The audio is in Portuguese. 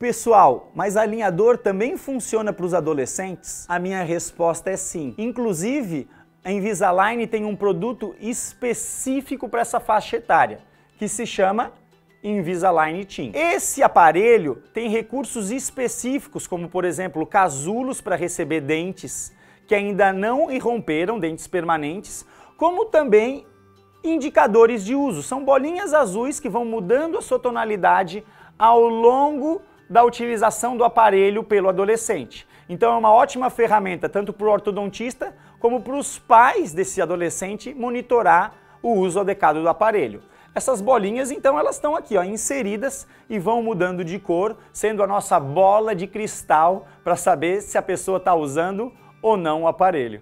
Pessoal, mas alinhador também funciona para os adolescentes? A minha resposta é sim. Inclusive, a Invisalign tem um produto específico para essa faixa etária, que se chama Invisalign Teen. Esse aparelho tem recursos específicos, como por exemplo, casulos para receber dentes que ainda não irromperam, dentes permanentes, como também indicadores de uso. São bolinhas azuis que vão mudando a sua tonalidade ao longo da utilização do aparelho pelo adolescente. Então é uma ótima ferramenta tanto para o ortodontista como para os pais desse adolescente monitorar o uso adequado do aparelho. Essas bolinhas, então, elas estão aqui, ó, inseridas e vão mudando de cor, sendo a nossa bola de cristal para saber se a pessoa está usando ou não o aparelho.